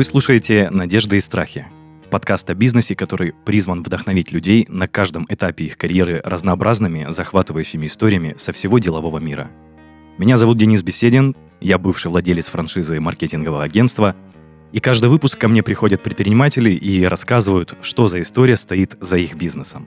Вы слушаете «Надежды и страхи» – подкаст о бизнесе, который призван вдохновить людей на каждом этапе их карьеры разнообразными, захватывающими историями со всего делового мира. Меня зовут Денис Беседин, я бывший владелец франшизы маркетингового агентства, и каждый выпуск ко мне приходят предприниматели и рассказывают, что за история стоит за их бизнесом.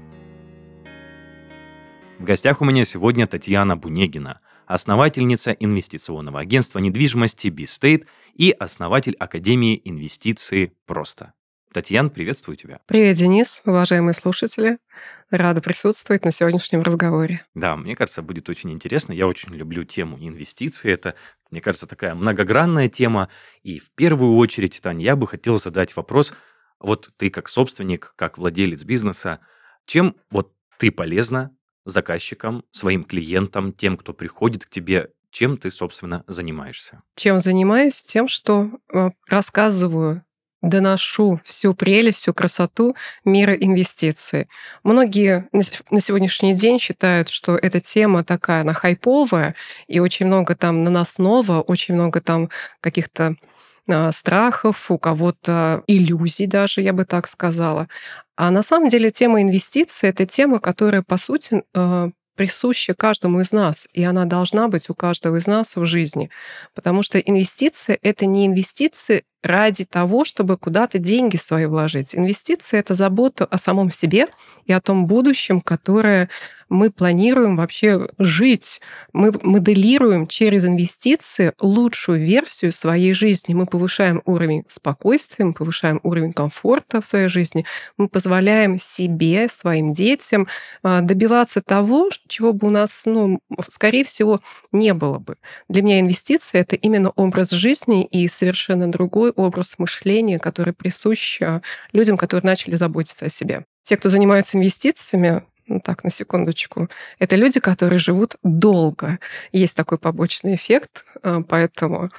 В гостях у меня сегодня Татьяна Бунегина, основательница инвестиционного агентства недвижимости B-State и основатель Академии инвестиции «Просто». Татьяна, приветствую тебя. Привет, Денис, уважаемые слушатели. Рада присутствовать на сегодняшнем разговоре. Да, мне кажется, будет очень интересно. Я очень люблю тему инвестиций. Это, мне кажется, такая многогранная тема. И в первую очередь, Таня, я бы хотел задать вопрос. Вот ты как собственник, как владелец бизнеса, чем вот ты полезна заказчикам, своим клиентам, тем, кто приходит к тебе чем ты, собственно, занимаешься? Чем занимаюсь? Тем, что э, рассказываю доношу всю прелесть, всю красоту мира инвестиций. Многие на сегодняшний день считают, что эта тема такая, она хайповая, и очень много там наносного, очень много там каких-то а, страхов, у кого-то иллюзий даже, я бы так сказала. А на самом деле тема инвестиций — это тема, которая, по сути, э, присуща каждому из нас, и она должна быть у каждого из нас в жизни. Потому что инвестиции — это не инвестиции ради того, чтобы куда-то деньги свои вложить. Инвестиции — это забота о самом себе и о том будущем, которое мы планируем вообще жить. Мы моделируем через инвестиции лучшую версию своей жизни. Мы повышаем уровень спокойствия, мы повышаем уровень комфорта в своей жизни. Мы позволяем себе, своим детям а, добиваться того, чего бы у нас, ну, скорее всего, не было бы. Для меня инвестиции — это именно образ жизни и совершенно другой образ мышления, который присущ а, людям, которые начали заботиться о себе. Те, кто занимаются инвестициями, ну так, на секундочку, это люди, которые живут долго. Есть такой побочный эффект, а, поэтому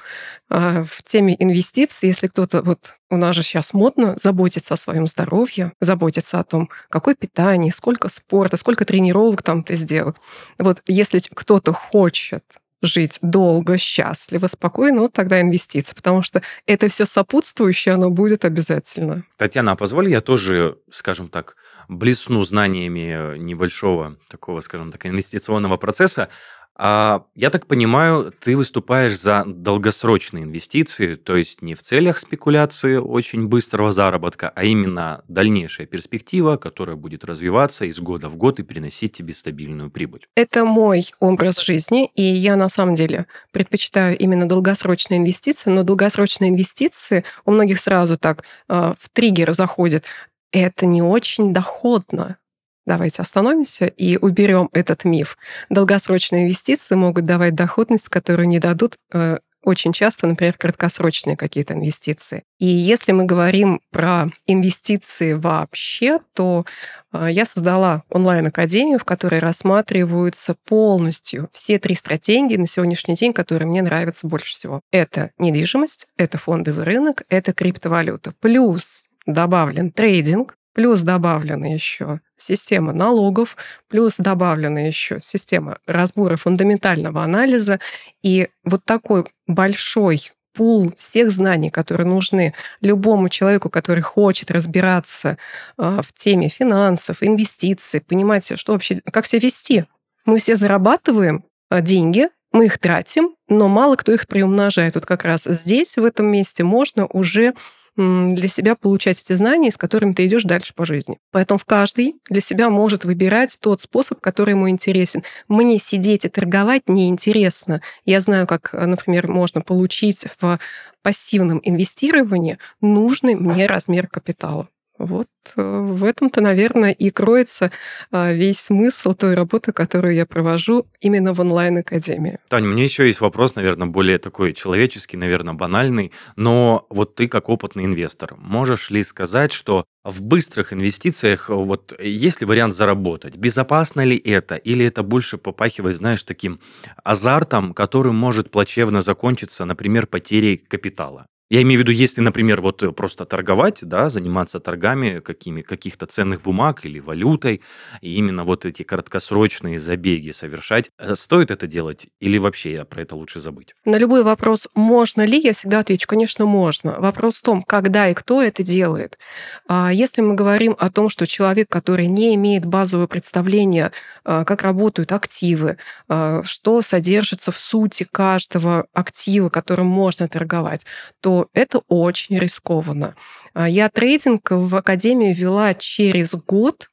а, в теме инвестиций, если кто-то, вот у нас же сейчас модно заботиться о своем здоровье, заботиться о том, какое питание, сколько спорта, сколько тренировок там ты сделал. Вот если кто-то хочет жить долго, счастливо, спокойно, вот тогда инвестиции, потому что это все сопутствующее, оно будет обязательно. Татьяна, а позволь я тоже, скажем так, блесну знаниями небольшого такого, скажем так, инвестиционного процесса. А, я так понимаю, ты выступаешь за долгосрочные инвестиции, то есть не в целях спекуляции очень быстрого заработка, а именно дальнейшая перспектива, которая будет развиваться из года в год и приносить тебе стабильную прибыль. Это мой образ жизни, и я на самом деле предпочитаю именно долгосрочные инвестиции, но долгосрочные инвестиции у многих сразу так э, в триггер заходят. Это не очень доходно. Давайте остановимся и уберем этот миф. Долгосрочные инвестиции могут давать доходность, которую не дадут э, очень часто, например, краткосрочные какие-то инвестиции. И если мы говорим про инвестиции вообще, то э, я создала онлайн-академию, в которой рассматриваются полностью все три стратегии на сегодняшний день, которые мне нравятся больше всего. Это недвижимость, это фондовый рынок, это криптовалюта. Плюс добавлен трейдинг, плюс добавлена еще система налогов, плюс добавлена еще система разбора фундаментального анализа. И вот такой большой пул всех знаний, которые нужны любому человеку, который хочет разбираться а, в теме финансов, инвестиций, понимать, что вообще, как себя вести. Мы все зарабатываем а, деньги, мы их тратим, но мало кто их приумножает. Вот как раз здесь, в этом месте, можно уже для себя получать эти знания, с которыми ты идешь дальше по жизни. Поэтому каждый для себя может выбирать тот способ, который ему интересен. Мне сидеть и торговать неинтересно. Я знаю, как, например, можно получить в пассивном инвестировании нужный мне размер капитала. Вот э, в этом-то, наверное, и кроется а, весь смысл той работы, которую я провожу именно в онлайн-академии. Таня, мне еще есть вопрос, наверное, более такой человеческий, наверное, банальный, но вот ты как опытный инвестор, можешь ли сказать, что в быстрых инвестициях вот есть ли вариант заработать? Безопасно ли это? Или это больше попахивает, знаешь, таким азартом, который может плачевно закончиться, например, потерей капитала? Я имею в виду, если, например, вот э, просто торговать, да, заниматься торгами какими, каких-то ценных бумаг или валютой, и именно вот эти краткосрочные забеги совершать, э, стоит это делать или вообще я про это лучше забыть? На любой вопрос, можно ли, я всегда отвечу, конечно, можно. Вопрос в том, когда и кто это делает. А если мы говорим о том, что человек, который не имеет базового представления, а, как работают активы, а, что содержится в сути каждого актива, которым можно торговать, то это очень рискованно. А, я трейдинг в академию вела через год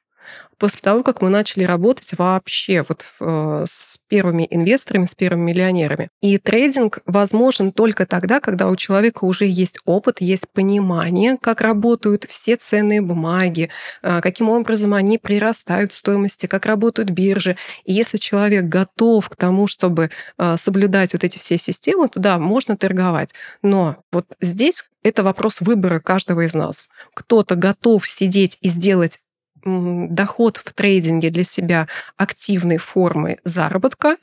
после того, как мы начали работать вообще вот э, с первыми инвесторами, с первыми миллионерами. И трейдинг возможен только тогда, когда у человека уже есть опыт, есть понимание, как работают все ценные бумаги, э, каким образом они прирастают в стоимости, как работают биржи. И если человек готов к тому, чтобы э, соблюдать вот эти все системы, то да, можно торговать. Но вот здесь это вопрос выбора каждого из нас. Кто-то готов сидеть и сделать доход в трейдинге для себя активной формой заработка,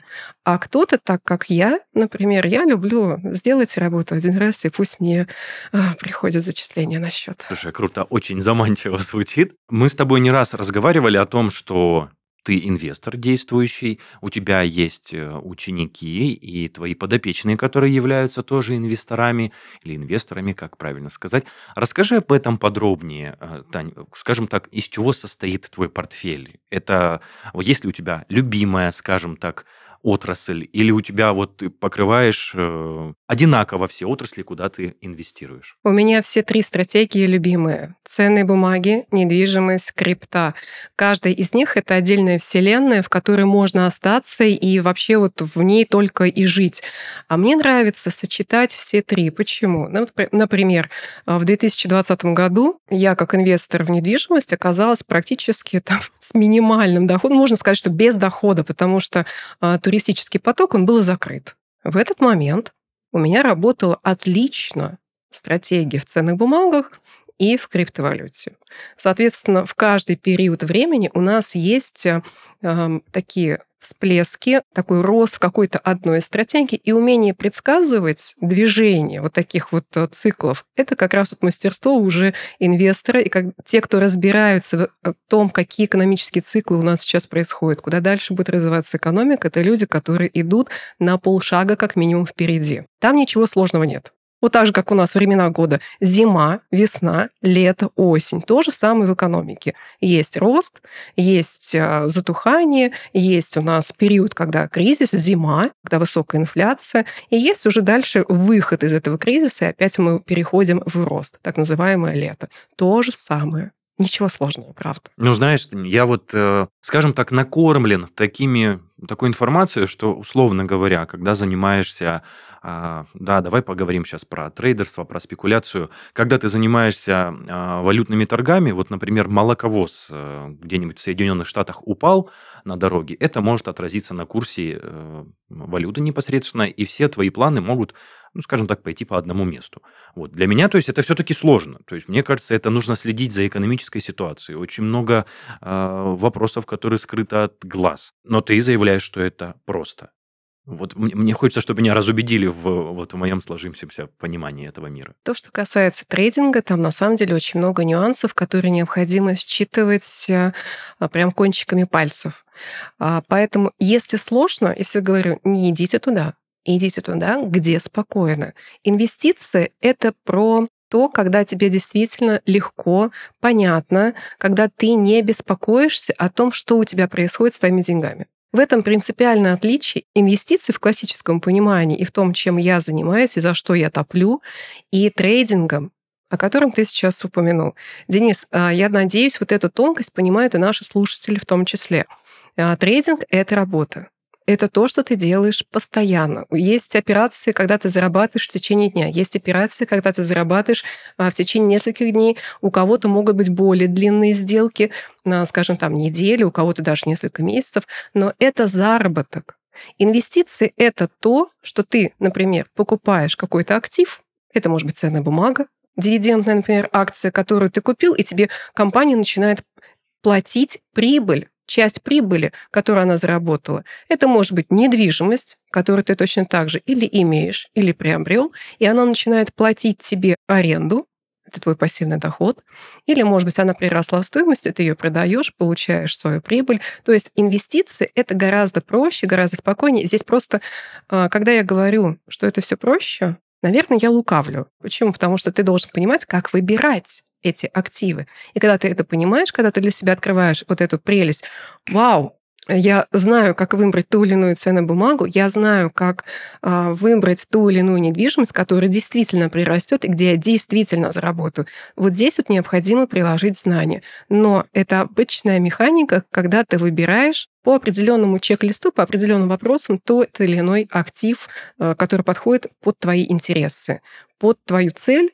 а кто-то, так как я, например, я люблю сделать работу один раз, и пусть мне а, приходят зачисления на счет. Слушай, круто, очень заманчиво звучит. Мы с тобой не раз разговаривали о том, что ты инвестор действующий, у тебя есть э, ученики и твои подопечные, которые являются тоже инвесторами или инвесторами, как правильно сказать. Расскажи об этом подробнее, э, Тань. Скажем так, из чего состоит твой портфель? Это есть ли у тебя любимая, скажем так, отрасль, или у тебя вот ты покрываешь э, одинаково все отрасли, куда ты инвестируешь? У меня все три стратегии любимые. Ценные бумаги, недвижимость, крипта. Каждая из них — это отдельная вселенная, в которой можно остаться и вообще вот в ней только и жить. А мне нравится сочетать все три. Почему? Например, в 2020 году я как инвестор в недвижимость оказалась практически там с минимальным доходом. Можно сказать, что без дохода, потому что а, туристический поток, он был закрыт. В этот момент у меня работала отлично стратегия в ценных бумагах и в криптовалюте. Соответственно, в каждый период времени у нас есть э, такие всплески, такой рост в какой-то одной стратегии и умение предсказывать движение вот таких вот э, циклов. Это как раз вот мастерство уже инвестора и как те, кто разбираются в э, том, какие экономические циклы у нас сейчас происходят, куда дальше будет развиваться экономика, это люди, которые идут на полшага как минимум впереди. Там ничего сложного нет. Вот так же, как у нас времена года. Зима, весна, лето, осень. То же самое в экономике. Есть рост, есть а, затухание, есть у нас период, когда кризис, зима, когда высокая инфляция, и есть уже дальше выход из этого кризиса, и опять мы переходим в рост, так называемое лето. То же самое. Ничего сложного, правда. Ну, знаешь, я вот, э, скажем так, накормлен такими, такой информацией, что, условно говоря, когда занимаешься а, да, давай поговорим сейчас про трейдерство, про спекуляцию. Когда ты занимаешься а, валютными торгами, вот, например, молоковоз э, где-нибудь в Соединенных Штатах упал на дороге, это может отразиться на курсе э, валюты непосредственно, и все твои планы могут ну, скажем так, пойти по одному месту. Вот. Для меня, то есть, это все-таки сложно. То есть, мне кажется, это нужно следить за экономической ситуацией. Очень много э, вопросов, которые скрыты от глаз. Но ты заявляешь, что это просто. Вот мне хочется, чтобы меня разубедили в, вот в моем сложившемся понимании этого мира. То, что касается трейдинга, там на самом деле очень много нюансов, которые необходимо считывать а, прям кончиками пальцев. А, поэтому, если сложно, я всегда говорю, не идите туда, идите туда, где спокойно. Инвестиции — это про то, когда тебе действительно легко, понятно, когда ты не беспокоишься о том, что у тебя происходит с твоими деньгами. В этом принципиальное отличие инвестиций в классическом понимании и в том, чем я занимаюсь и за что я топлю, и трейдингом, о котором ты сейчас упомянул. Денис, а, я надеюсь, вот эту тонкость понимают и наши слушатели в том числе. А, трейдинг — это работа это то, что ты делаешь постоянно. Есть операции, когда ты зарабатываешь в течение дня. Есть операции, когда ты зарабатываешь а, в течение нескольких дней. У кого-то могут быть более длинные сделки, на, скажем, там неделю, у кого-то даже несколько месяцев. Но это заработок. Инвестиции — это то, что ты, например, покупаешь какой-то актив, это может быть ценная бумага, дивидендная, например, акция, которую ты купил, и тебе компания начинает платить прибыль часть прибыли, которую она заработала. Это может быть недвижимость, которую ты точно так же или имеешь, или приобрел, и она начинает платить тебе аренду, это твой пассивный доход. Или, может быть, она приросла в стоимости, ты ее продаешь, получаешь свою прибыль. То есть инвестиции это гораздо проще, гораздо спокойнее. Здесь просто, а, когда я говорю, что это все проще, наверное, я лукавлю. Почему? Потому что ты должен понимать, как выбирать эти активы. И когда ты это понимаешь, когда ты для себя открываешь вот эту прелесть, вау, я знаю, как выбрать ту или иную ценную бумагу, я знаю, как а, выбрать ту или иную недвижимость, которая действительно прирастет и где я действительно заработаю. Вот здесь вот необходимо приложить знания. Но это обычная механика, когда ты выбираешь по определенному чек-листу, по определенным вопросам тот или иной актив, а, который подходит под твои интересы, под твою цель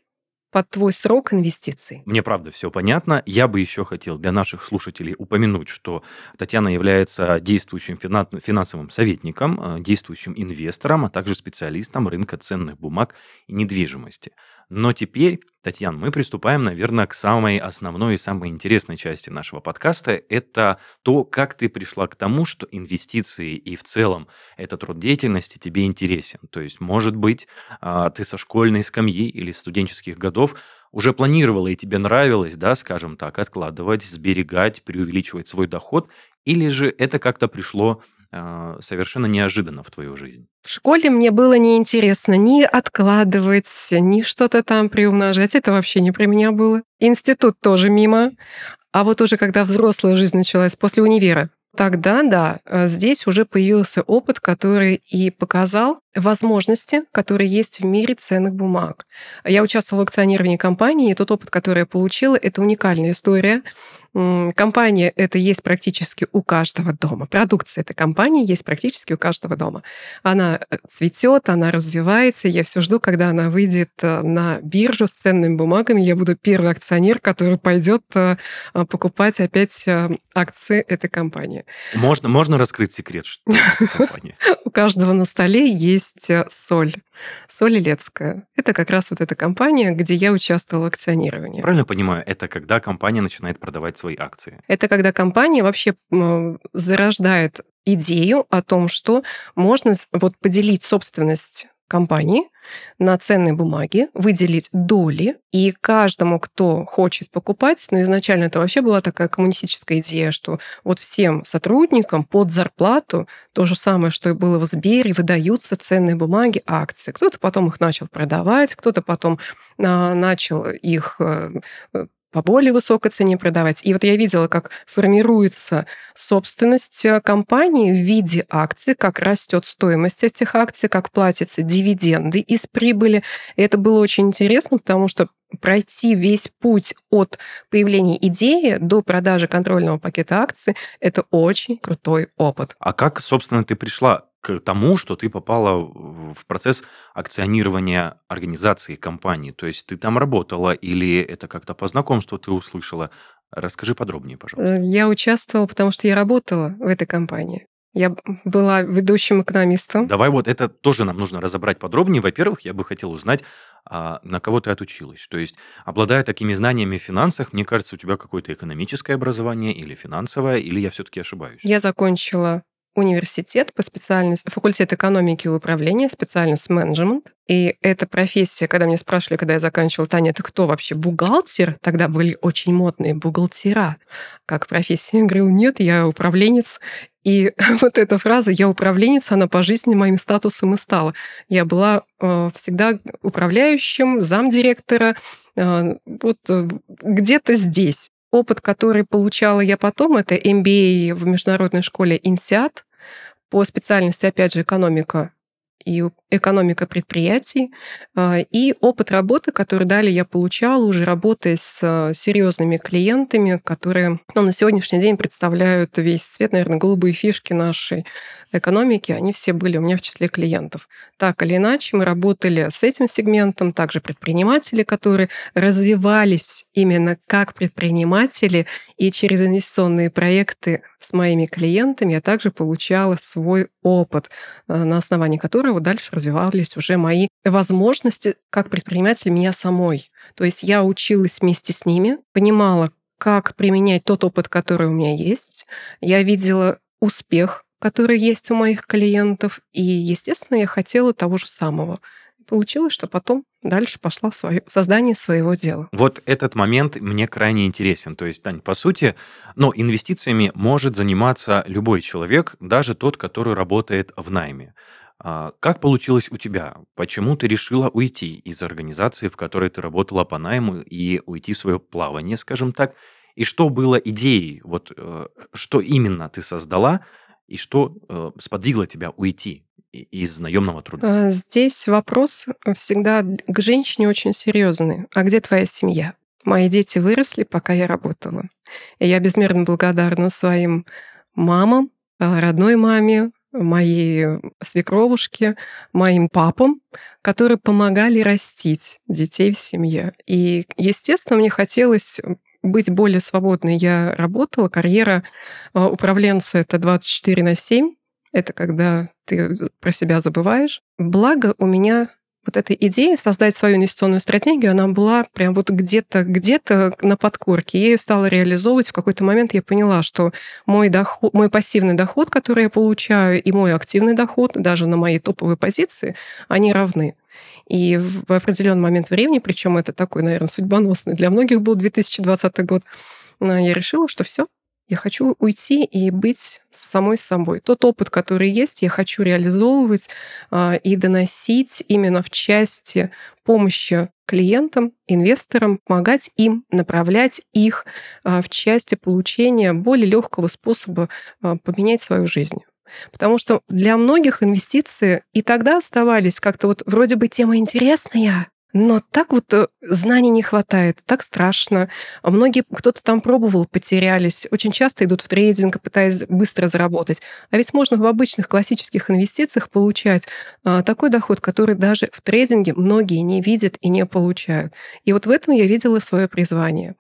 под твой срок инвестиций. Мне правда все понятно. Я бы еще хотел для наших слушателей упомянуть, что Татьяна является действующим финансовым советником, э, действующим инвестором, а также специалистом рынка ценных бумаг и недвижимости. Но теперь, Татьяна, мы приступаем, наверное, к самой основной и самой интересной части нашего подкаста. Это то, как ты пришла к тому, что инвестиции и в целом этот род деятельности тебе интересен. То есть, может быть, а, ты со школьной скамьи или студенческих годов уже планировала и тебе нравилось, да, скажем так, откладывать, сберегать, преувеличивать свой доход, или же это как-то пришло совершенно неожиданно в твою жизнь? В школе мне было неинтересно ни откладывать, ни что-то там приумножать. Это вообще не про меня было. Институт тоже мимо. А вот уже когда взрослая жизнь началась после универа, Тогда, да, э, здесь уже появился опыт, который и показал возможности, которые есть в мире ценных бумаг. Я участвовала в акционировании компании, и тот опыт, который я получила, это уникальная история. Компания это есть практически у каждого дома. Продукция этой компании есть практически у каждого дома. Она э, цветет, она развивается. Я все жду, когда она выйдет э, на биржу с ценными бумагами. Я буду первый акционер, который пойдет э, покупать опять акции этой компании. Можно, можно раскрыть секрет, что? У каждого на столе есть соль. Соль Илецкая. Это как раз вот эта компания, где я участвовала в акционировании. Правильно понимаю, это когда компания начинает продавать свои акции? Это когда компания вообще зарождает идею о том, что можно вот поделить собственность компании на ценные бумаги, выделить доли, и каждому, кто хочет покупать, ну, изначально это вообще была такая коммунистическая идея, что вот всем сотрудникам под зарплату то же самое, что и было в Сбере, выдаются ценные бумаги, акции. Кто-то потом их начал продавать, кто-то потом а, начал их э, по более высокой цене продавать. И вот я видела, как формируется собственность э, компании в виде акций, как растет стоимость этих акций, как платятся дивиденды из прибыли. И это было очень интересно, потому что пройти весь путь от появления идеи до продажи контрольного пакета акций – это очень крутой опыт. А как, собственно, ты пришла к тому, что ты попала в процесс акционирования организации компании. То есть ты там работала или это как-то по знакомству ты услышала? Расскажи подробнее, пожалуйста. Э, я участвовала, потому что я работала в этой компании. Я была ведущим экономистом. Давай вот это тоже нам нужно разобрать подробнее. Во-первых, я бы хотел узнать, а на кого ты отучилась. То есть, обладая такими знаниями в финансах, мне кажется, у тебя какое-то экономическое образование или финансовое, или я все-таки ошибаюсь? Я закончила университет по специальности, факультет экономики и управления, специальность менеджмент. И эта профессия, когда меня спрашивали, когда я заканчивала, Таня, это кто вообще, бухгалтер? Тогда были очень модные бухгалтера как профессия. Я говорила, нет, я управленец. И вот эта фраза «я управленец», она по жизни моим статусом и стала. Я была э, всегда управляющим, замдиректора, э, вот э, где-то здесь. Опыт, который получала я потом, это MBA в международной школе INSEAD по специальности, опять же, экономика и экономика предприятий, а, и опыт работы, который далее я получала, уже работая с а, серьезными клиентами, которые ну, на сегодняшний день представляют весь цвет, наверное, голубые фишки нашей экономики, они все были у меня в числе клиентов. Так или иначе, мы работали с этим сегментом, также предприниматели, которые развивались именно как предприниматели, и через инвестиционные проекты с моими клиентами я также получала свой опыт, э, на основании которого дальше развивались уже мои возможности как предприниматель меня самой. То есть я училась вместе с ними, понимала, как применять тот опыт, который у меня есть. Я видела успех, который есть у моих клиентов. И, естественно, я хотела того же самого. Получилось, что потом дальше пошла свое, создание своего дела. Вот этот момент мне крайне интересен. То есть, Тань, по сути, но инвестициями может заниматься любой человек, даже тот, который работает в найме. А, как получилось у тебя? Почему ты решила уйти из организации, в которой ты работала по найму, и уйти в свое плавание, скажем так? И что было идеей? Вот э, что именно ты создала, и что э, сподвигло тебя уйти из наемного труда? А, здесь вопрос всегда к женщине очень серьезный. А где твоя семья? Мои дети выросли, пока я работала. И я безмерно благодарна своим мамам, а, родной маме, моей свекровушке, моим папам, которые помогали растить детей в семье. И, естественно, мне хотелось быть более свободной. Я работала, карьера а, управленца — это 24 на 7, это когда ты про себя забываешь. Благо у меня вот эта идея создать свою инвестиционную стратегию, она была прям вот где-то где-то на подкорке. Я ее стала реализовывать. В какой-то момент я поняла, что мой, доход, мой пассивный доход, который я получаю, и мой активный доход, даже на моей топовой позиции, они равны. И в определенный момент времени, причем это такой, наверное, судьбоносный для многих был 2020 год, я решила, что все, я хочу уйти и быть самой собой. Тот опыт, который есть, я хочу реализовывать а, и доносить именно в части помощи клиентам, инвесторам, помогать им, направлять их а, в части получения более легкого способа а, поменять свою жизнь. Потому что для многих инвестиции и тогда оставались как-то вот вроде бы тема интересная, но так вот э, знаний не хватает, так страшно. А многие, кто-то там пробовал, потерялись. Очень часто идут в трейдинг, пытаясь быстро заработать. А ведь можно в обычных классических инвестициях получать а, такой доход, который даже в трейдинге многие не видят и не получают. И вот в этом я видела свое призвание.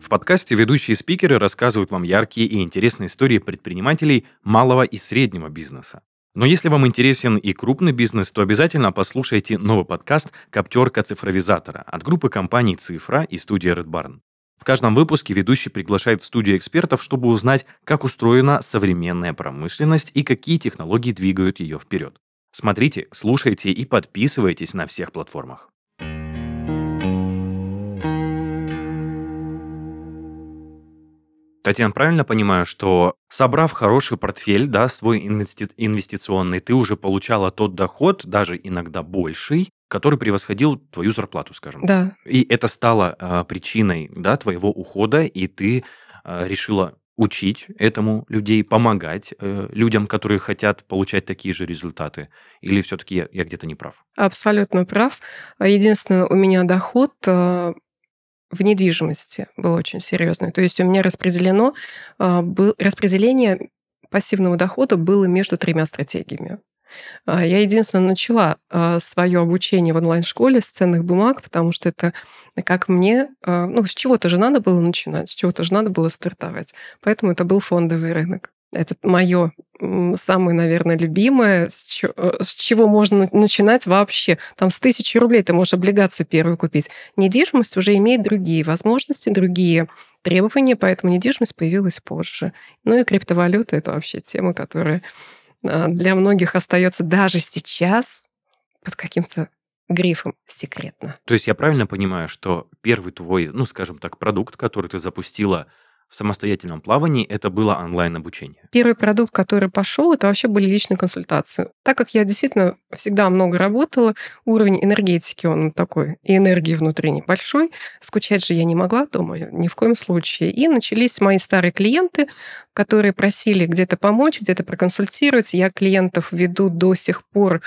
В подкасте ведущие спикеры рассказывают вам яркие и интересные истории предпринимателей малого и среднего бизнеса. Но если вам интересен и крупный бизнес, то обязательно послушайте новый подкаст «Коптерка цифровизатора» от группы компаний «Цифра» и студии Red Barn. В каждом выпуске ведущий приглашает в студию экспертов, чтобы узнать, как устроена современная промышленность и какие технологии двигают ее вперед. Смотрите, слушайте и подписывайтесь на всех платформах. Татьяна, правильно понимаю, что собрав хороший портфель, да, свой инвести- инвестиционный, ты уже получала тот доход, даже иногда больший, который превосходил твою зарплату, скажем. Да. И это стало э, причиной, да, твоего ухода, и ты э, решила учить этому людей, помогать э, людям, которые хотят получать такие же результаты? Или все-таки я, я где-то не прав? Абсолютно прав. Единственное, у меня доход э, в недвижимости было очень серьезное. То есть у меня распределено, а, был, распределение пассивного дохода было между тремя стратегиями. А, я единственное начала а, свое обучение в онлайн-школе с ценных бумаг, потому что это как мне, ну, с чего-то же надо было начинать, с чего-то же надо было стартовать. Поэтому это был фондовый рынок. Это мое самое, наверное, любимое, с, чего, э, с чего можно начинать вообще. Там с тысячи рублей ты можешь облигацию первую купить. Недвижимость уже имеет другие возможности, другие требования, поэтому недвижимость появилась позже. Ну и криптовалюта – это вообще тема, которая а, для многих остается даже сейчас под каким-то грифом секретно. То есть я правильно понимаю, что первый твой, ну, скажем так, продукт, который ты запустила в самостоятельном плавании это было онлайн-обучение? Первый продукт, который пошел, это вообще были личные консультации. Так как я действительно всегда много работала, уровень энергетики, он такой, и энергии внутренней большой, скучать же я не могла дома ни в коем случае. И начались мои старые клиенты, которые просили где-то помочь, где-то проконсультировать. Я клиентов веду до сих пор.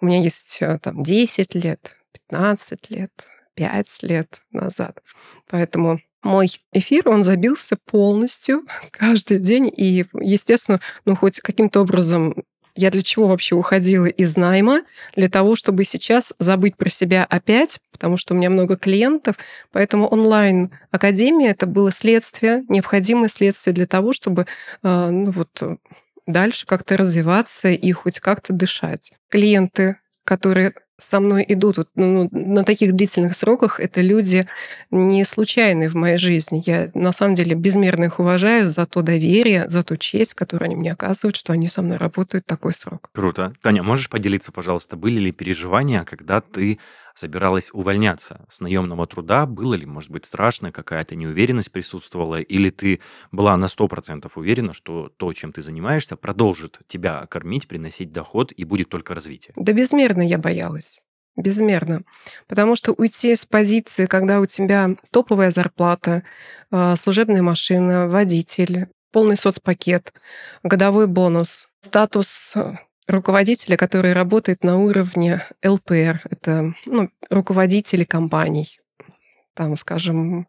У меня есть э, там 10 лет, 15 лет, 5 лет назад. Поэтому мой эфир, он забился полностью каждый день. И, естественно, ну, хоть каким-то образом я для чего вообще уходила из найма? Для того, чтобы сейчас забыть про себя опять, потому что у меня много клиентов. Поэтому онлайн-академия это было следствие, необходимое следствие для того, чтобы э, ну, вот, дальше как-то развиваться и хоть как-то дышать. Клиенты которые со мной идут вот, ну, на таких длительных сроках, это люди не случайные в моей жизни. Я на самом деле безмерно их уважаю за то доверие, за ту честь, которую они мне оказывают, что они со мной работают такой срок. Круто. Таня, можешь поделиться, пожалуйста, были ли переживания, когда ты собиралась увольняться с наемного труда? Было ли, может быть, страшно, какая-то неуверенность присутствовала? Или ты была на 100% уверена, что то, чем ты занимаешься, продолжит тебя кормить, приносить доход и будет только развитие? Да безмерно я боялась. Безмерно. Потому что уйти с позиции, когда у тебя топовая зарплата, а, служебная машина, водитель, полный соцпакет, годовой бонус, статус руководителя, который работает на уровне ЛПР. Это ну, руководители компаний. Там, скажем,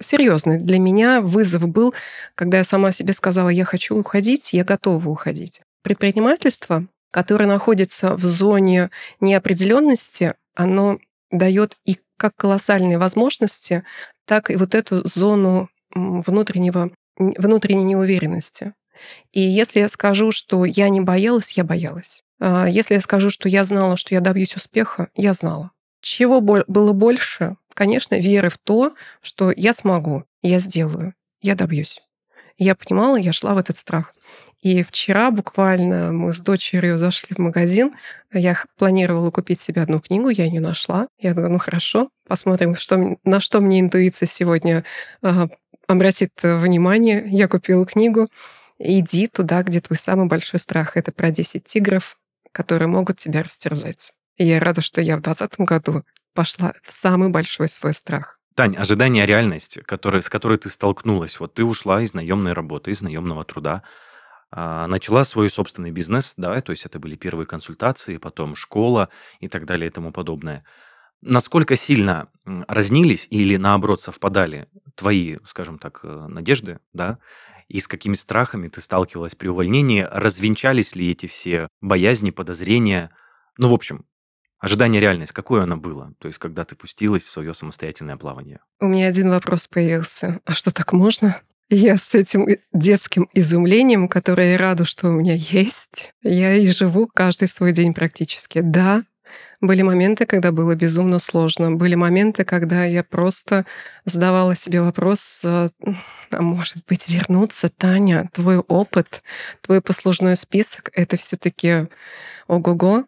серьезный для меня вызов был, когда я сама себе сказала, я хочу уходить, я готова уходить. Предпринимательство, которое находится в зоне неопределенности, оно дает и как колоссальные возможности, так и вот эту зону внутреннего, внутренней неуверенности. И если я скажу, что я не боялась, я боялась. А если я скажу, что я знала, что я добьюсь успеха, я знала. Чего было больше? Конечно, веры в то, что я смогу, я сделаю, я добьюсь. Я понимала, я шла в этот страх. И вчера буквально мы с дочерью зашли в магазин. Я планировала купить себе одну книгу, я не нашла. Я думаю, ну хорошо, посмотрим, что, на что мне интуиция сегодня э, обратит внимание. Я купила книгу иди туда, где твой самый большой страх. Это про 10 тигров, которые могут тебя растерзать. И я рада, что я в 2020 году пошла в самый большой свой страх. Тань, ожидание реальности, который, с которой ты столкнулась. Вот ты ушла из наемной работы, из наемного труда, а, начала свой собственный бизнес, да, то есть это были первые консультации, потом школа и так далее и тому подобное. Насколько сильно разнились или наоборот совпадали твои, скажем так, э, надежды, да, и с какими страхами ты сталкивалась при увольнении, развенчались ли эти все боязни, подозрения. Ну, в общем, ожидание реальность, какое оно было? То есть, когда ты пустилась в свое самостоятельное плавание? У меня один вопрос появился. А что так можно? Я с этим детским изумлением, которое я рада, что у меня есть, я и живу каждый свой день практически. Да, были моменты, когда было безумно сложно. Были моменты, когда я просто задавала себе вопрос, а, а может быть, вернуться, Таня, твой опыт, твой послужной список, это все таки ого-го.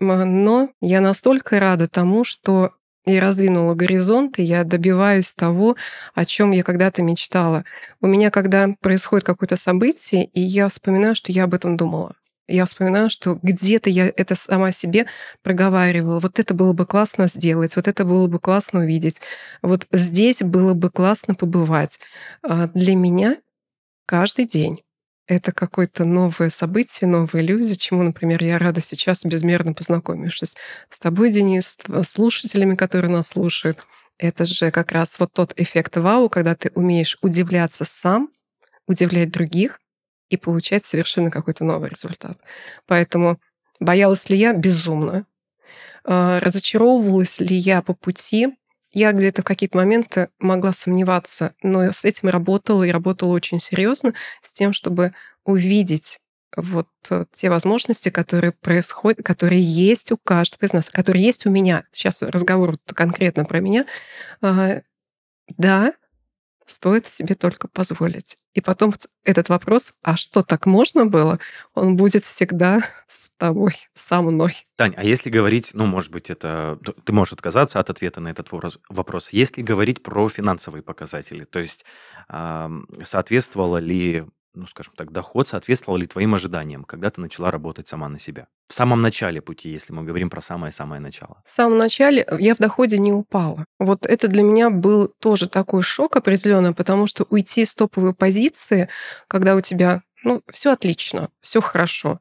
Но я настолько рада тому, что и раздвинула горизонт, и я добиваюсь того, о чем я когда-то мечтала. У меня, когда происходит какое-то событие, и я вспоминаю, что я об этом думала. Я вспоминаю, что где-то я это сама себе проговаривала. Вот это было бы классно сделать, вот это было бы классно увидеть. Вот здесь было бы классно побывать. А для меня каждый день это какое-то новое событие, новые люди, чему, например, я рада сейчас, безмерно познакомившись с тобой, Денис, с слушателями, которые нас слушают. Это же как раз вот тот эффект вау, когда ты умеешь удивляться сам, удивлять других, и получать совершенно какой-то новый результат. Поэтому боялась ли я? Безумно. А, разочаровывалась ли я по пути? Я где-то в какие-то моменты могла сомневаться, но с этим работала и работала очень серьезно, с тем, чтобы увидеть вот э, те возможности, которые происходят, которые есть у каждого из нас, которые есть у меня. Сейчас разговор конкретно про меня. А, да, стоит себе только позволить. И потом этот вопрос, а что так можно было, он будет всегда с тобой, со мной. Тань, а если говорить, ну, может быть, это ты можешь отказаться от ответа на этот вопрос. Если говорить про финансовые показатели, то есть соответствовало ли ну, скажем так, доход соответствовал ли твоим ожиданиям, когда ты начала работать сама на себя? В самом начале пути, если мы говорим про самое-самое начало. В самом начале э, я в доходе не упала. Вот это для меня был тоже такой шок определенный, потому что уйти с топовой позиции, когда у тебя ну, все отлично, все хорошо,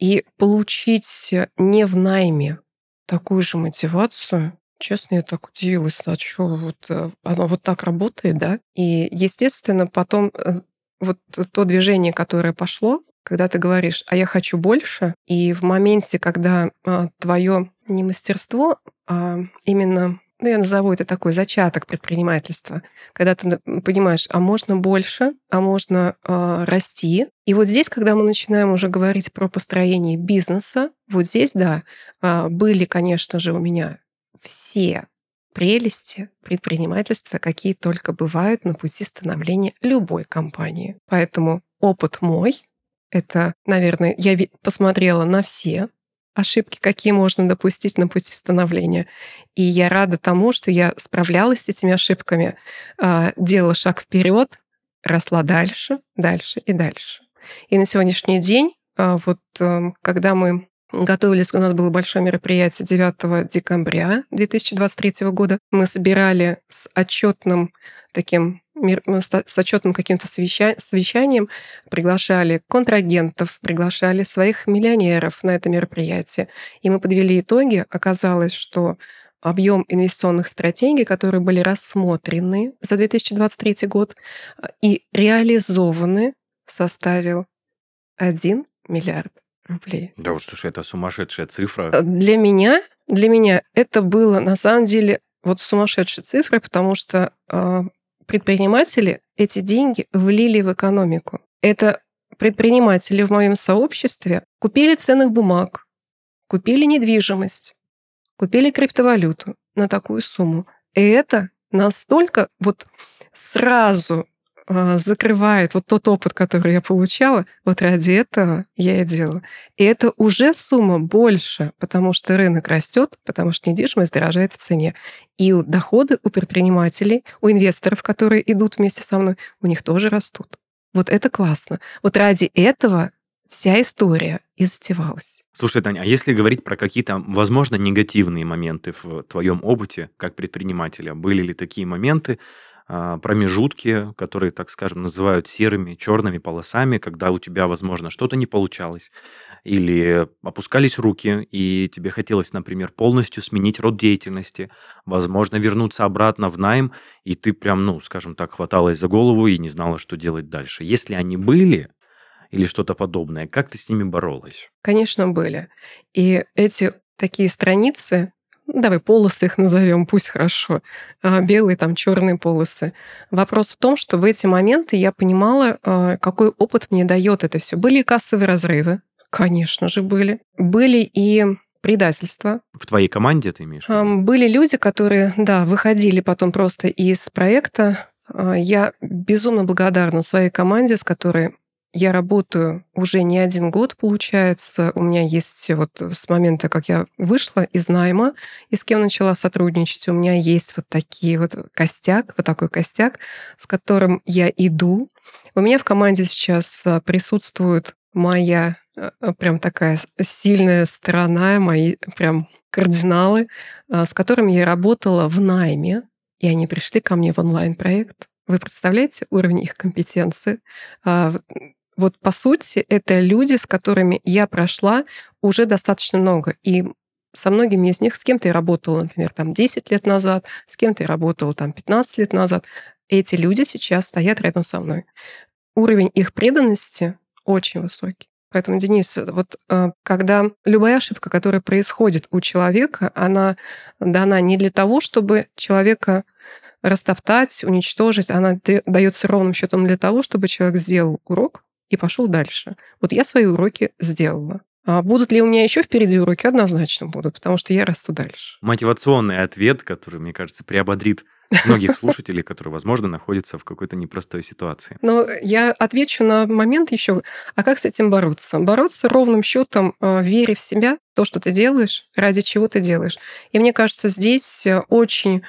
и получить не в найме такую же мотивацию, Честно, я так удивилась, а что вот э, оно вот так работает, да? И, естественно, потом э, вот то движение, которое пошло, когда ты говоришь, а я хочу больше, и в моменте, когда а, твое не мастерство, а именно ну, я назову это такой зачаток предпринимательства, когда ты понимаешь, а можно больше, а можно э, расти. И вот здесь, когда мы начинаем уже говорить про построение бизнеса, вот здесь, да, э, были, конечно же, у меня все прелести предпринимательства, какие только бывают на пути становления любой компании. Поэтому опыт мой, это, наверное, я посмотрела на все ошибки, какие можно допустить на пути становления. И я рада тому, что я справлялась с этими ошибками, а, делала шаг вперед, росла дальше, дальше и дальше. И на сегодняшний день, а, вот эм, когда мы готовились, у нас было большое мероприятие 9 декабря 2023 года, мы собирали с отчетным таким с отчетным каким-то совещанием приглашали контрагентов, приглашали своих миллионеров на это мероприятие. И мы подвели итоги. Оказалось, что объем инвестиционных стратегий, которые были рассмотрены за 2023 год и реализованы, составил 1 миллиард рублей. Да уж, слушай, это сумасшедшая цифра. Э, для меня, для меня это было на самом деле вот сумасшедшая цифра, потому что э, предприниматели эти деньги влили в экономику. Это предприниматели в моем сообществе купили ценных бумаг, купили недвижимость, купили криптовалюту на такую сумму. И это настолько вот сразу закрывает вот тот опыт, который я получала, вот ради этого я и делаю. И это уже сумма больше, потому что рынок растет, потому что недвижимость дорожает в цене. И доходы у предпринимателей, у инвесторов, которые идут вместе со мной, у них тоже растут. Вот это классно. Вот ради этого вся история и затевалась. Слушай, Таня, а если говорить про какие-то, возможно, негативные моменты в твоем опыте как предпринимателя, были ли такие моменты, а, промежутки, которые, так скажем, называют серыми, черными полосами, когда у тебя, возможно, что-то не получалось, или опускались руки, и тебе хотелось, например, полностью сменить род деятельности, возможно, вернуться обратно в найм, и ты прям, ну, скажем так, хваталась за голову и не знала, что делать дальше. Если они были, или что-то подобное, как ты с ними боролась? Конечно, были. И эти такие страницы, давай полосы их назовем, пусть хорошо, а, белые там черные полосы. Вопрос в том, что в эти моменты я понимала, а, какой опыт мне дает это все. Были и кассовые разрывы, конечно же, были. Были и предательства. В твоей команде ты имеешь? Были люди, которые, да, выходили потом просто из проекта. А, я безумно благодарна своей команде, с которой я работаю уже не один год, получается. У меня есть вот с момента, как я вышла из найма и с кем начала сотрудничать, у меня есть вот такие вот костяк, вот такой костяк, с которым я иду. У меня в команде сейчас а, присутствует моя а, а, прям такая сильная сторона, мои прям кардиналы, с которыми я работала в найме, и они пришли ко мне в онлайн-проект. Вы представляете уровень их компетенции? Вот по сути, это люди, с которыми я прошла уже достаточно много. И со многими из них, с кем-то я работала, например, там 10 лет назад, с кем-то я работала там 15 лет назад. Эти люди сейчас стоят рядом со мной. Уровень их преданности очень высокий. Поэтому, Денис, вот э, когда любая ошибка, которая происходит у человека, она дана не для того, чтобы человека растоптать, уничтожить, она дается ровным счетом для того, чтобы человек сделал урок, и пошел дальше. Вот я свои уроки сделала. А будут ли у меня еще впереди уроки? Однозначно будут, потому что я расту дальше. Мотивационный ответ, который, мне кажется, приободрит многих слушателей, которые, возможно, находятся в какой-то непростой ситуации. Но я отвечу на момент еще, а как с этим бороться? Бороться ровным счетом, э, вере в себя, то, что ты делаешь, ради чего ты делаешь. И мне кажется, здесь э, очень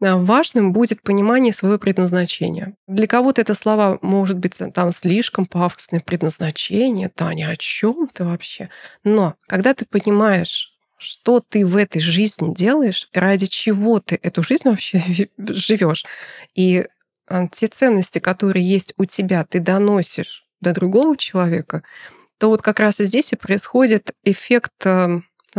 важным будет понимание своего предназначения. Для кого-то это слова может быть там слишком пафосное предназначение, Таня, о чем ты вообще? Но когда ты понимаешь, что ты в этой жизни делаешь, ради чего ты эту жизнь вообще живешь, и э, те ценности, которые есть у тебя, ты доносишь до другого человека, то вот как раз и здесь и происходит эффект,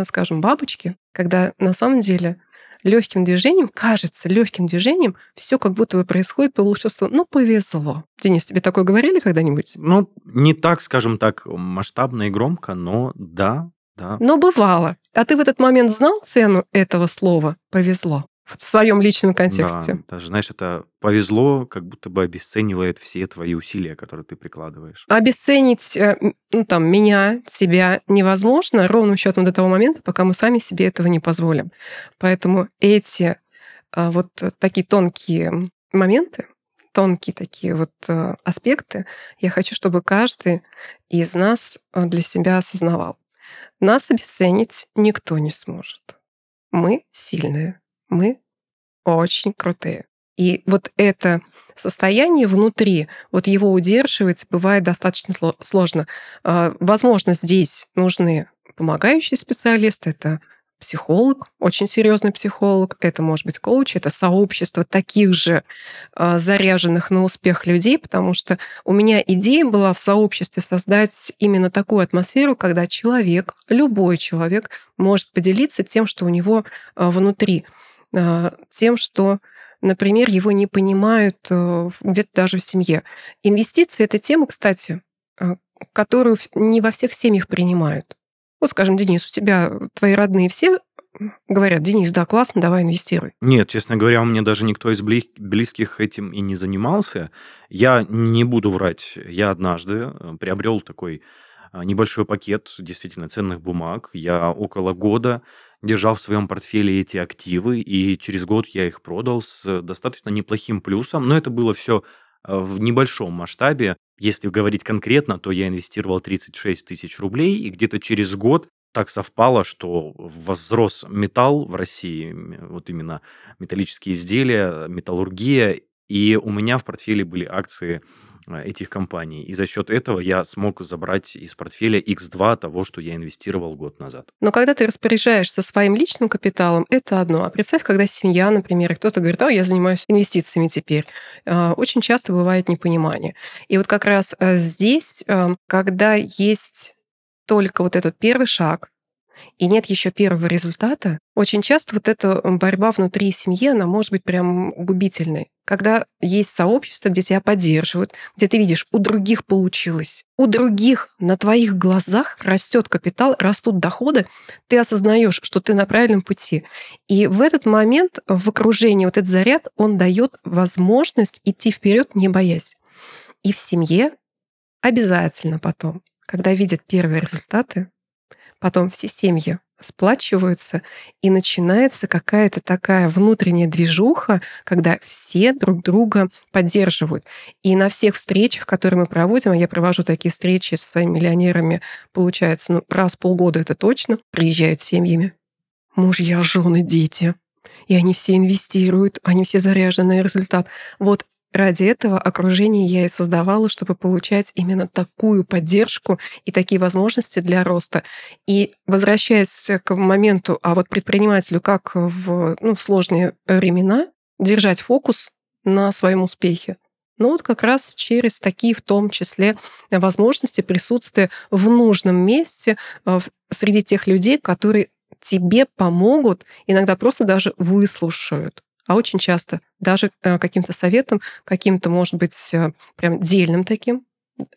скажем, бабочки, когда на самом деле легким движением, кажется, легким движением, все как будто бы происходит по волшебству. Ну, повезло. Денис, тебе такое говорили когда-нибудь? Ну, не так, скажем так, масштабно и громко, но да, да. Но бывало. А ты в этот момент знал цену этого слова «повезло»? В своем личном контексте. Да, даже, знаешь, это повезло, как будто бы обесценивает все твои усилия, которые ты прикладываешь. Обесценить э, ну, там, меня, тебя невозможно ровным счетом до того момента, пока мы сами себе этого не позволим. Поэтому эти а, вот такие тонкие моменты, тонкие такие вот э, аспекты, я хочу, чтобы каждый из нас э, для себя осознавал. Нас обесценить никто не сможет. Мы сильные, мы очень крутые. И вот это состояние внутри, вот его удерживать бывает достаточно сложно. А, возможно, здесь нужны помогающие специалисты, это психолог, очень серьезный психолог, это может быть коуч, это сообщество таких же э, заряженных на успех людей, потому что у меня идея была в сообществе создать именно такую атмосферу, когда человек, любой человек, может поделиться тем, что у него э, внутри, тем, что например, его не понимают где-то даже в семье. Инвестиции — это тема, кстати, которую не во всех семьях принимают. Вот, скажем, Денис, у тебя твои родные все говорят, Денис, да, классно, давай инвестируй. Нет, честно говоря, у меня даже никто из близких этим и не занимался. Я не буду врать, я однажды э, приобрел такой э, небольшой пакет действительно ценных бумаг. Я около года держал в своем портфеле эти активы, и через год я их продал с достаточно неплохим плюсом. Но это было все э, в небольшом масштабе. Если говорить конкретно, то я инвестировал 36 тысяч рублей, и где-то через год так совпало, что возрос металл в России, вот именно металлические изделия, металлургия, и у меня в портфеле были акции а, этих компаний. И за счет этого я смог забрать из портфеля X2 того, что я инвестировал год назад. Но когда ты распоряжаешься своим личным капиталом, это одно. А представь, когда семья, например, кто-то говорит, а я занимаюсь инвестициями теперь. А, очень часто бывает непонимание. И вот как раз э, здесь, э, когда есть только вот этот первый шаг, и нет еще первого результата, очень часто вот эта борьба внутри семьи, она может быть прям губительной. Когда есть сообщество, где тебя поддерживают, где ты видишь, у других получилось, у других на твоих глазах растет капитал, растут доходы, ты осознаешь, что ты на правильном пути. И в этот момент в окружении вот этот заряд, он дает возможность идти вперед, не боясь. И в семье обязательно потом, когда видят первые результаты, потом все семьи сплачиваются, и начинается какая-то такая внутренняя движуха, когда все друг друга поддерживают. И на всех встречах, которые мы проводим, а я провожу такие встречи со своими миллионерами, получается, ну, раз в полгода это точно, приезжают семьями. Мужья, жены, дети. И они все инвестируют, они все заряжены на результат. Вот Ради этого окружение я и создавала, чтобы получать именно такую поддержку и такие возможности для роста. И возвращаясь к моменту, а вот предпринимателю как в, ну, в сложные времена держать фокус на своем успехе. Ну вот как раз через такие в том числе возможности присутствия в нужном месте э, среди тех людей, которые тебе помогут, иногда просто даже выслушают а очень часто даже э, каким-то советом, каким-то, может быть, э, прям дельным таким,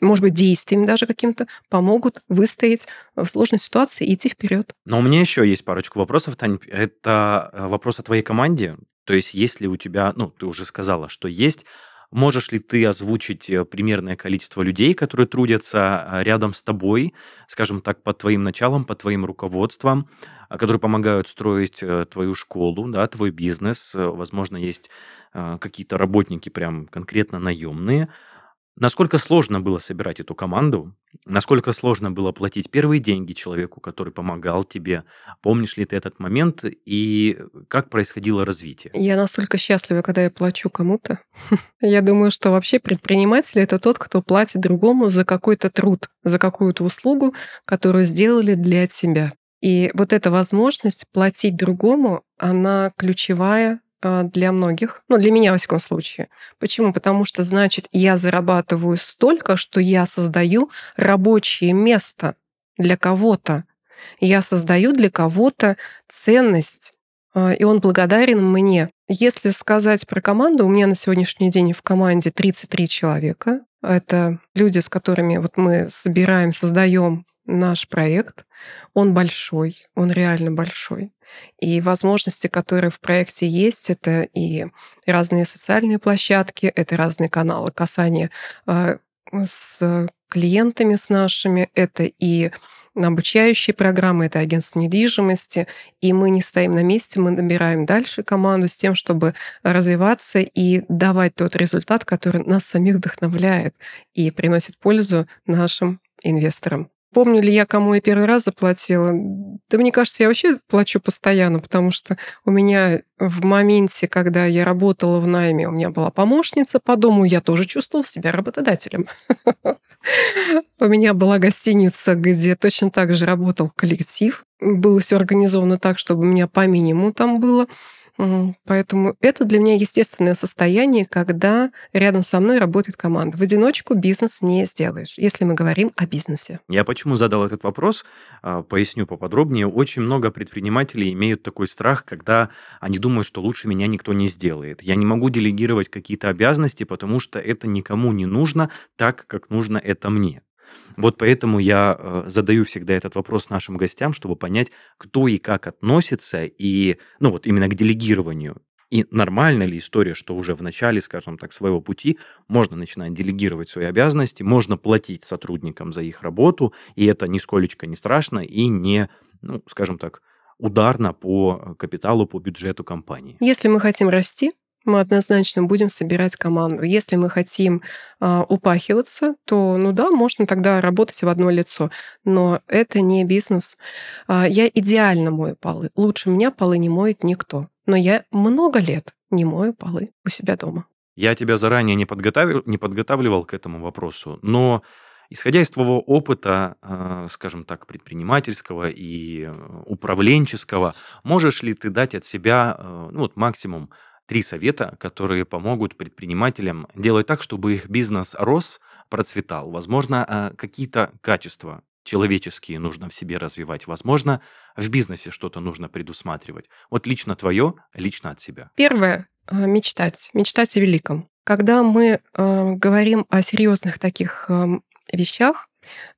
может быть, действиями даже каким-то помогут выстоять в сложной ситуации и идти вперед. Но у меня еще есть парочку вопросов, Тань. Это э, вопрос о твоей команде. То есть, если у тебя, ну, ты уже сказала, что есть Можешь ли ты озвучить примерное количество людей, которые трудятся рядом с тобой, скажем так, под твоим началом, под твоим руководством? А, которые помогают строить э, твою школу, да, твой бизнес. Э, возможно, есть а, какие-то работники прям конкретно наемные. Насколько сложно было собирать эту команду? Насколько сложно было платить первые деньги человеку, который помогал тебе? Помнишь ли ты этот момент и как происходило развитие? Я настолько счастлива, когда я плачу кому-то. Я думаю, что вообще предприниматель это тот, кто платит другому за какой-то труд, за какую-то услугу, которую сделали для тебя. И вот эта возможность платить другому, она ключевая для многих, ну, для меня, во всяком случае. Почему? Потому что, значит, я зарабатываю столько, что я создаю рабочее место для кого-то. Я создаю для кого-то ценность, а, и он благодарен мне. Если сказать про команду, у меня на сегодняшний день в команде 33 человека. Это люди, с которыми вот мы собираем, создаем наш проект. Он большой, он реально большой. И возможности, которые в проекте есть, это и разные социальные площадки, это разные каналы касания э, с клиентами с нашими, это и обучающие программы, это агентство недвижимости, и мы не стоим на месте, мы набираем дальше команду с тем, чтобы развиваться и давать тот результат, который нас самих вдохновляет и приносит пользу нашим инвесторам. Помню ли я, кому я первый раз заплатила? Да мне кажется, я вообще плачу постоянно, потому что у меня в моменте, когда я работала в найме, у меня была помощница по дому, я тоже чувствовала себя работодателем. У меня была гостиница, где точно так же работал коллектив. Было все организовано так, чтобы у меня по минимуму там было. Поэтому это для меня естественное состояние, когда рядом со мной работает команда. В одиночку бизнес не сделаешь, если мы говорим о бизнесе. Я почему задал этот вопрос, а, поясню поподробнее. Очень много предпринимателей имеют такой страх, когда они думают, что лучше меня никто не сделает. Я не могу делегировать какие-то обязанности, потому что это никому не нужно так, как нужно это мне. Вот поэтому я э, задаю всегда этот вопрос нашим гостям, чтобы понять, кто и как относится, и, ну вот именно к делегированию. И нормальна ли история, что уже в начале, скажем так, своего пути можно начинать делегировать свои обязанности, можно платить сотрудникам за их работу, и это нисколечко не страшно и не, ну, скажем так, ударно по капиталу, по бюджету компании. Если мы хотим расти, мы однозначно будем собирать команду. Если мы хотим а, упахиваться, то, ну да, можно тогда работать в одно лицо. Но это не бизнес. А, я идеально мою полы. Лучше меня полы не моет никто. Но я много лет не мою полы у себя дома. Я тебя заранее не, подготавливал, не подготавливал к этому вопросу, но исходя из твоего опыта, а, скажем так, предпринимательского и э, управленческого, можешь ли ты дать от себя э, ну, вот максимум три совета, которые помогут предпринимателям делать так, чтобы их бизнес рос, процветал. Возможно, а, какие-то качества человеческие нужно в себе развивать. Возможно, в бизнесе что-то нужно предусматривать. Вот лично твое, лично от себя. Первое а, — мечтать. Мечтать о великом. Когда мы э, говорим о серьезных таких э, вещах,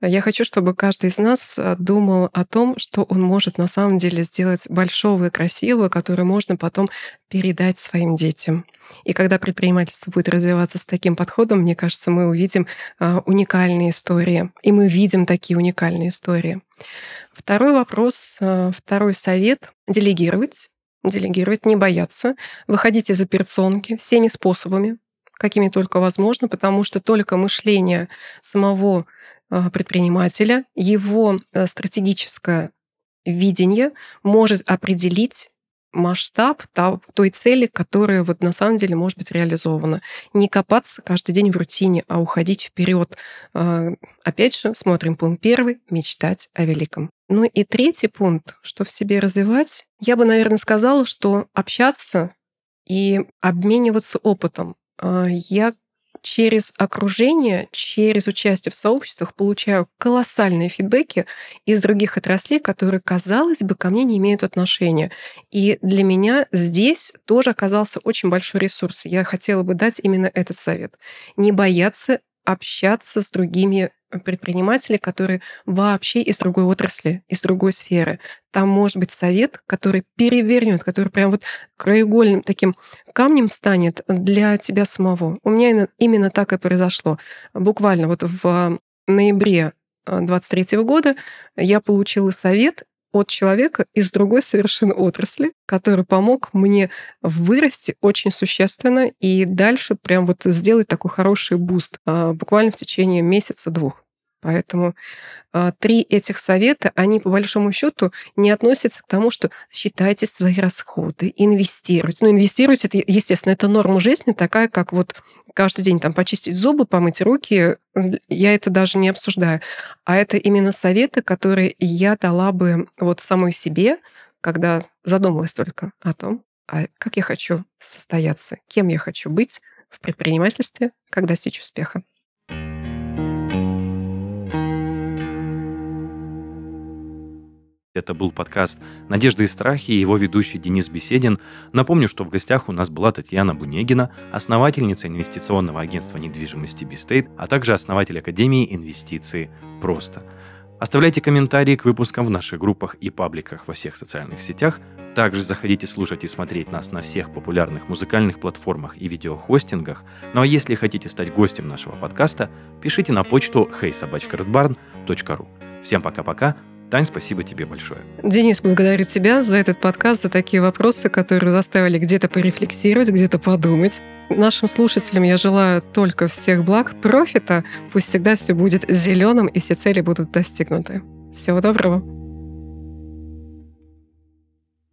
я хочу, чтобы каждый из нас э, думал о том, что он может на самом деле сделать большого и красивого, которое можно потом передать своим детям. И когда предпринимательство будет развиваться с таким подходом, мне кажется, мы увидим а, уникальные истории. И мы видим такие уникальные истории. Второй вопрос, э, второй совет — делегировать. Делегировать, не бояться. Выходить из операционки всеми способами, какими только возможно, потому что только мышление самого предпринимателя, его э, стратегическое видение может определить масштаб той цели, которая вот на самом деле может быть реализована. Не копаться каждый день в рутине, а уходить вперед. А, опять же, смотрим пункт первый — мечтать о великом. Ну и третий пункт, что в себе развивать, я бы, наверное, сказала, что общаться и обмениваться опытом. А, я через окружение, через участие в сообществах получаю колоссальные фидбэки из других отраслей, которые, казалось бы, ко мне не имеют отношения. И для меня здесь тоже оказался очень большой ресурс. Я хотела бы дать именно этот совет. Не бояться общаться с другими предпринимателей, которые вообще из другой отрасли, из другой сферы. Там может быть совет, который перевернет, который прям вот краеугольным таким камнем станет для тебя самого. У меня именно так и произошло. Буквально вот в ноябре 23 года я получила совет от человека из другой совершенно отрасли, который помог мне вырасти очень существенно и дальше прям вот сделать такой хороший буст а, буквально в течение месяца-двух. Поэтому э, три этих совета, они по большому счету не относятся к тому, что считайте свои расходы, инвестируйте. Ну, инвестировать, это, естественно, это норма жизни такая, как вот каждый день там почистить зубы, помыть руки, я это даже не обсуждаю. А это именно советы, которые я дала бы вот самой себе, когда задумалась только о том, а как я хочу состояться, кем я хочу быть в предпринимательстве, как достичь успеха. Это был подкаст «Надежды и страхи» и его ведущий Денис Беседин. Напомню, что в гостях у нас была Татьяна Бунегина, основательница инвестиционного агентства недвижимости Бистейт, а также основатель Академии инвестиций «Просто». Оставляйте комментарии к выпускам в наших группах и пабликах во всех социальных сетях. Также заходите слушать и смотреть нас на всех популярных музыкальных платформах и видеохостингах. Ну а если хотите стать гостем нашего подкаста, пишите на почту heysobachkaredbarn.ru. Всем пока-пока. Тань, спасибо тебе большое. Денис, благодарю тебя за этот подкаст, за такие вопросы, которые заставили где-то порефлексировать, где-то подумать. Нашим слушателям я желаю только всех благ, профита. Пусть всегда все будет зеленым и все цели будут достигнуты. Всего доброго.